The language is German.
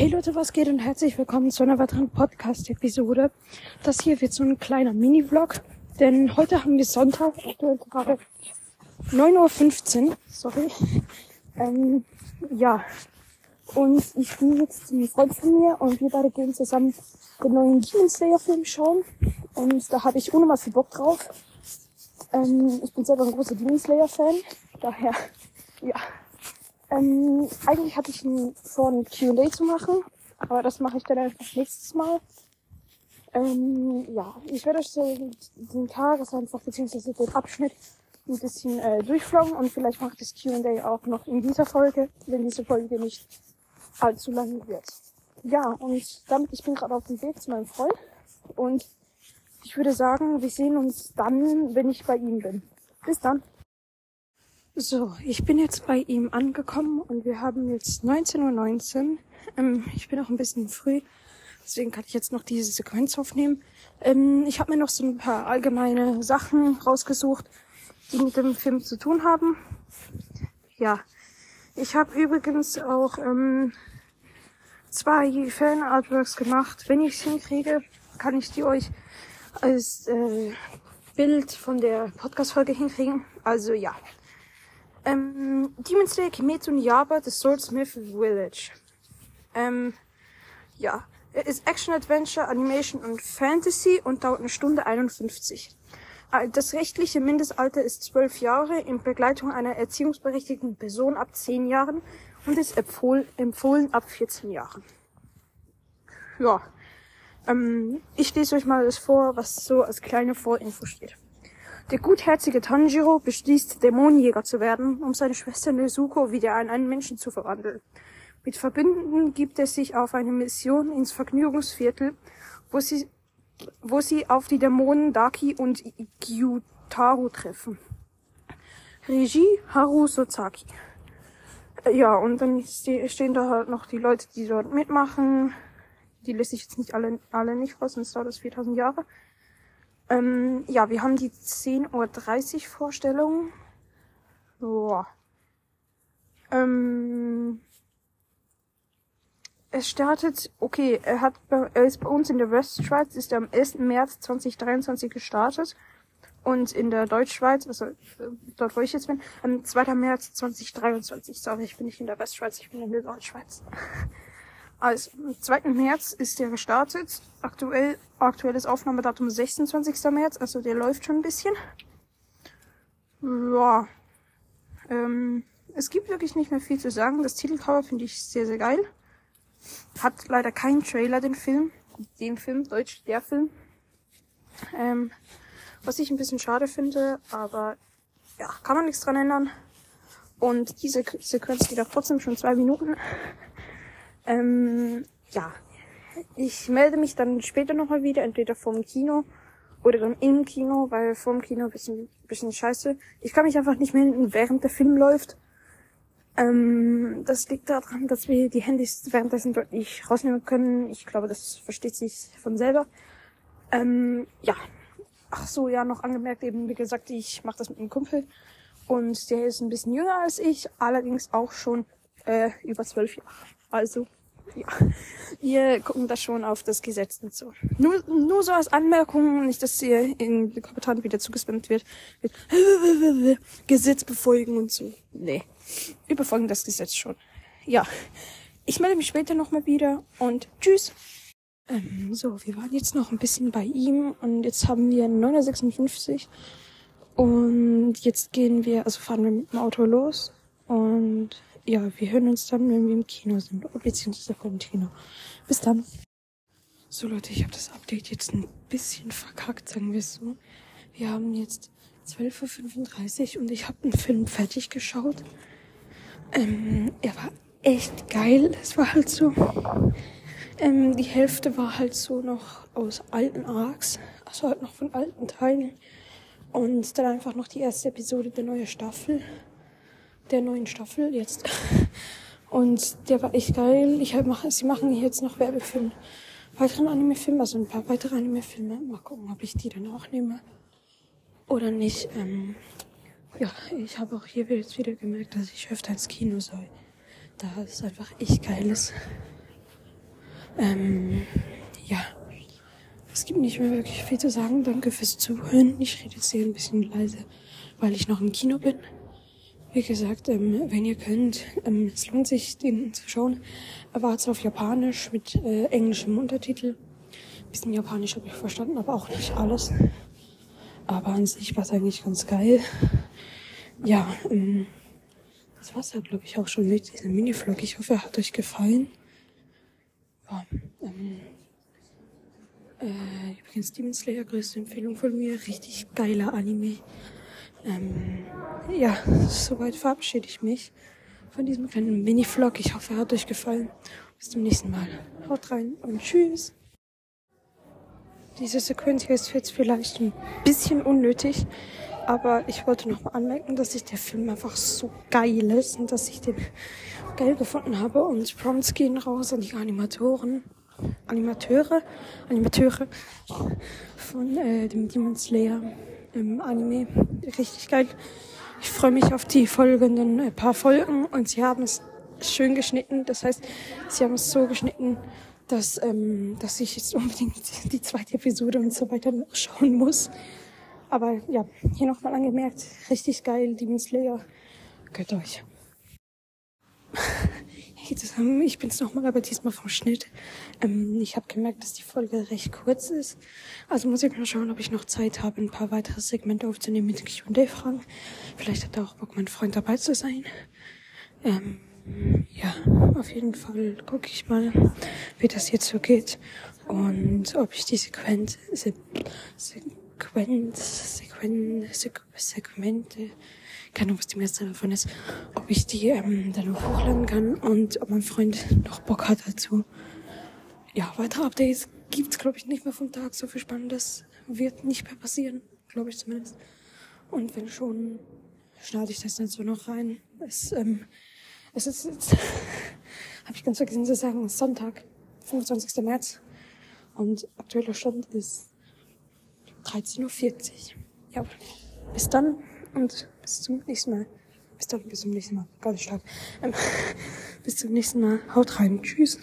Hey Leute, was geht und herzlich willkommen zu einer weiteren Podcast-Episode. Das hier wird so ein kleiner Mini-Vlog, denn heute haben wir Sonntag, aktuell gerade 9.15 Uhr, sorry. Ähm, ja, und ich bin jetzt zum Freund von mir und wir beide gehen zusammen den neuen Demon Slayer Film schauen und da habe ich ohne was viel Bock drauf. Ähm, ich bin selber ein großer Demon Slayer Fan, daher, ja, ähm, eigentlich hatte ich vor, ein Q&A zu machen, aber das mache ich dann einfach nächstes Mal. Ähm, ja, ich werde euch den Tag, einfach beziehungsweise den Abschnitt ein bisschen äh, durchfloggen und vielleicht mache ich das Q&A auch noch in dieser Folge, wenn diese Folge nicht allzu lang wird. Ja, und damit, ich bin gerade auf dem Weg zu meinem Freund und ich würde sagen, wir sehen uns dann, wenn ich bei ihm bin. Bis dann. So, ich bin jetzt bei ihm angekommen und wir haben jetzt 19.19 Uhr. 19. Ähm, ich bin auch ein bisschen früh, deswegen kann ich jetzt noch diese Sequenz aufnehmen. Ähm, ich habe mir noch so ein paar allgemeine Sachen rausgesucht, die mit dem Film zu tun haben. Ja, ich habe übrigens auch ähm, zwei Fan-Artworks gemacht. Wenn ich es hinkriege, kann ich die euch als äh, Bild von der Podcast-Folge hinkriegen. Also ja, ähm, Demon Slayer Kimetsu no Yaba, The Swordsmith Village. Ähm, ja, ist Action, Adventure, Animation und Fantasy und dauert eine Stunde 51. Äh, das rechtliche Mindestalter ist 12 Jahre in Begleitung einer erziehungsberechtigten Person ab 10 Jahren und ist empfohlen, empfohlen ab 14 Jahren. Ja, ähm, ich lese euch mal das vor, was so als kleine Vorinfo steht. Der gutherzige Tanjiro beschließt, Dämonenjäger zu werden, um seine Schwester Nezuko wieder in einen Menschen zu verwandeln. Mit Verbündeten gibt er sich auf eine Mission ins Vergnügungsviertel, wo sie, wo sie auf die Dämonen Daki und Gyutaru treffen. Regie Haru Sozaki. Äh, ja, und dann stehen da halt noch die Leute, die dort mitmachen. Die lese ich jetzt nicht alle, alle nicht raus, sonst dauert das 4000 Jahre. Ähm, ja, wir haben die 10.30 Uhr Vorstellung. Boah. Ähm, es startet, okay, er hat, er ist bei uns in der Westschweiz, ist er am 1. März 2023 gestartet. Und in der Deutschschweiz, also äh, dort wo ich jetzt bin, am 2. März 2023. Sorry, ich bin nicht in der Westschweiz, ich bin in der Deutschschweiz. Am 2. März ist der gestartet. Aktuell, aktuelles Aufnahmedatum 26. März, also der läuft schon ein bisschen. Ja. Ähm, es gibt wirklich nicht mehr viel zu sagen. Das Titelcover finde ich sehr, sehr geil. Hat leider keinen Trailer, den Film. Den Film, Deutsch, der Film. Ähm, was ich ein bisschen schade finde, aber ja, kann man nichts dran ändern. Und diese Sequenz geht auch trotzdem schon zwei Minuten. Ähm, ja, ich melde mich dann später nochmal wieder, entweder vom Kino oder dann im Kino, weil vom Kino ein bisschen, bisschen scheiße. Ich kann mich einfach nicht melden, während der Film läuft. Ähm, das liegt daran, dass wir die Handys währenddessen dort nicht rausnehmen können. Ich glaube, das versteht sich von selber. Ähm, ja. Ach so, ja, noch angemerkt eben, wie gesagt, ich mache das mit einem Kumpel. Und der ist ein bisschen jünger als ich, allerdings auch schon äh, über zwölf Jahre. Also, ja, wir gucken da schon auf das Gesetz und so. Nur, nur so als Anmerkung, nicht, dass ihr in Kommentaren wieder zugespammt wird, mit Gesetz befolgen und so. Nee, wir befolgen das Gesetz schon. Ja, ich melde mich später nochmal wieder und tschüss. Ähm, so, wir waren jetzt noch ein bisschen bei ihm und jetzt haben wir 956 und jetzt gehen wir, also fahren wir mit dem Auto los und ja, wir hören uns dann, wenn wir im Kino sind, beziehungsweise vor dem Kino. Bis dann. So Leute, ich habe das Update jetzt ein bisschen verkackt, sagen wir es so. Wir haben jetzt 12.35 Uhr und ich habe den Film fertig geschaut. Ähm, er war echt geil. Es war halt so. Ähm, die Hälfte war halt so noch aus alten Arcs, also halt noch von alten Teilen. Und dann einfach noch die erste Episode der neuen Staffel der neuen Staffel jetzt. Und der war echt geil. Ich halt mache, sie machen jetzt noch Werbefilme, weiteren Anime-Filme, also ein paar weitere Anime-Filme. Mal gucken, ob ich die dann auch nehme oder nicht. Ähm, ja, ich habe auch hier jetzt wieder gemerkt, dass ich öfter ins Kino soll. Da es einfach echt geil ist. Ähm, ja, es gibt nicht mehr wirklich viel zu sagen. Danke fürs Zuhören. Ich rede jetzt hier ein bisschen leise, weil ich noch im Kino bin. Wie gesagt, ähm, wenn ihr könnt, ähm, es lohnt sich, den zu schauen. Er war jetzt auf Japanisch mit äh, englischem Untertitel. Ein bisschen Japanisch habe ich verstanden, aber auch nicht alles. Aber an sich war es eigentlich ganz geil. Ja, ähm, das war's ja, glaube ich, auch schon mit diesem Mini-Vlog. Ich hoffe, er hat euch gefallen. Ja, ähm, äh, übrigens Demon Slayer, größte Empfehlung von mir. Richtig geiler Anime. Ähm, ja, soweit verabschiede ich mich von diesem kleinen Mini-Vlog. Ich hoffe, er hat euch gefallen. Bis zum nächsten Mal. Haut rein und tschüss. Diese Sequenz hier ist jetzt vielleicht ein bisschen unnötig, aber ich wollte noch mal anmerken, dass ich der Film einfach so geil ist und dass ich den geil gefunden habe. Und Prompts gehen raus an die Animatoren, Animateure, Animateure von äh, dem Demon Slayer im Anime. Richtig geil. Ich freue mich auf die folgenden äh, paar Folgen und sie haben es schön geschnitten. Das heißt, sie haben es so geschnitten, dass, ähm, dass ich jetzt unbedingt die zweite Episode und so weiter noch schauen muss. Aber ja, hier nochmal angemerkt, richtig geil, Demon Slayer. Gönnt euch. Hey zusammen, ich bin's nochmal, aber diesmal vom Schnitt. Ähm, ich habe gemerkt, dass die Folge recht kurz ist. Also muss ich mal schauen, ob ich noch Zeit habe, ein paar weitere Segmente aufzunehmen mit Q&A-Fragen. Vielleicht hat da auch Bock, mein Freund dabei zu sein. Ähm, ja, auf jeden Fall gucke ich mal, wie das jetzt so geht und ob ich die Sequenz, Se Sequenz, Sequenz, Segmente, keine Ahnung, was die meiste davon ist, ob ich die ähm, dann noch hochladen kann und ob mein Freund noch Bock hat dazu. Ja, weitere Updates gibt's glaube ich nicht mehr vom Tag. So viel Spannendes wird nicht mehr passieren, glaube ich zumindest. Und wenn schon, schneide ich das dann so noch rein. Es ähm, es ist jetzt, habe ich ganz vergessen zu sagen, Sonntag, 25. März. Und aktueller Stand ist 13.40 Uhr. Ja, bis dann und bis zum nächsten Mal. Bis dann, bis zum nächsten Mal. Ganz stark. Ähm, bis zum nächsten Mal. Haut rein. Tschüss.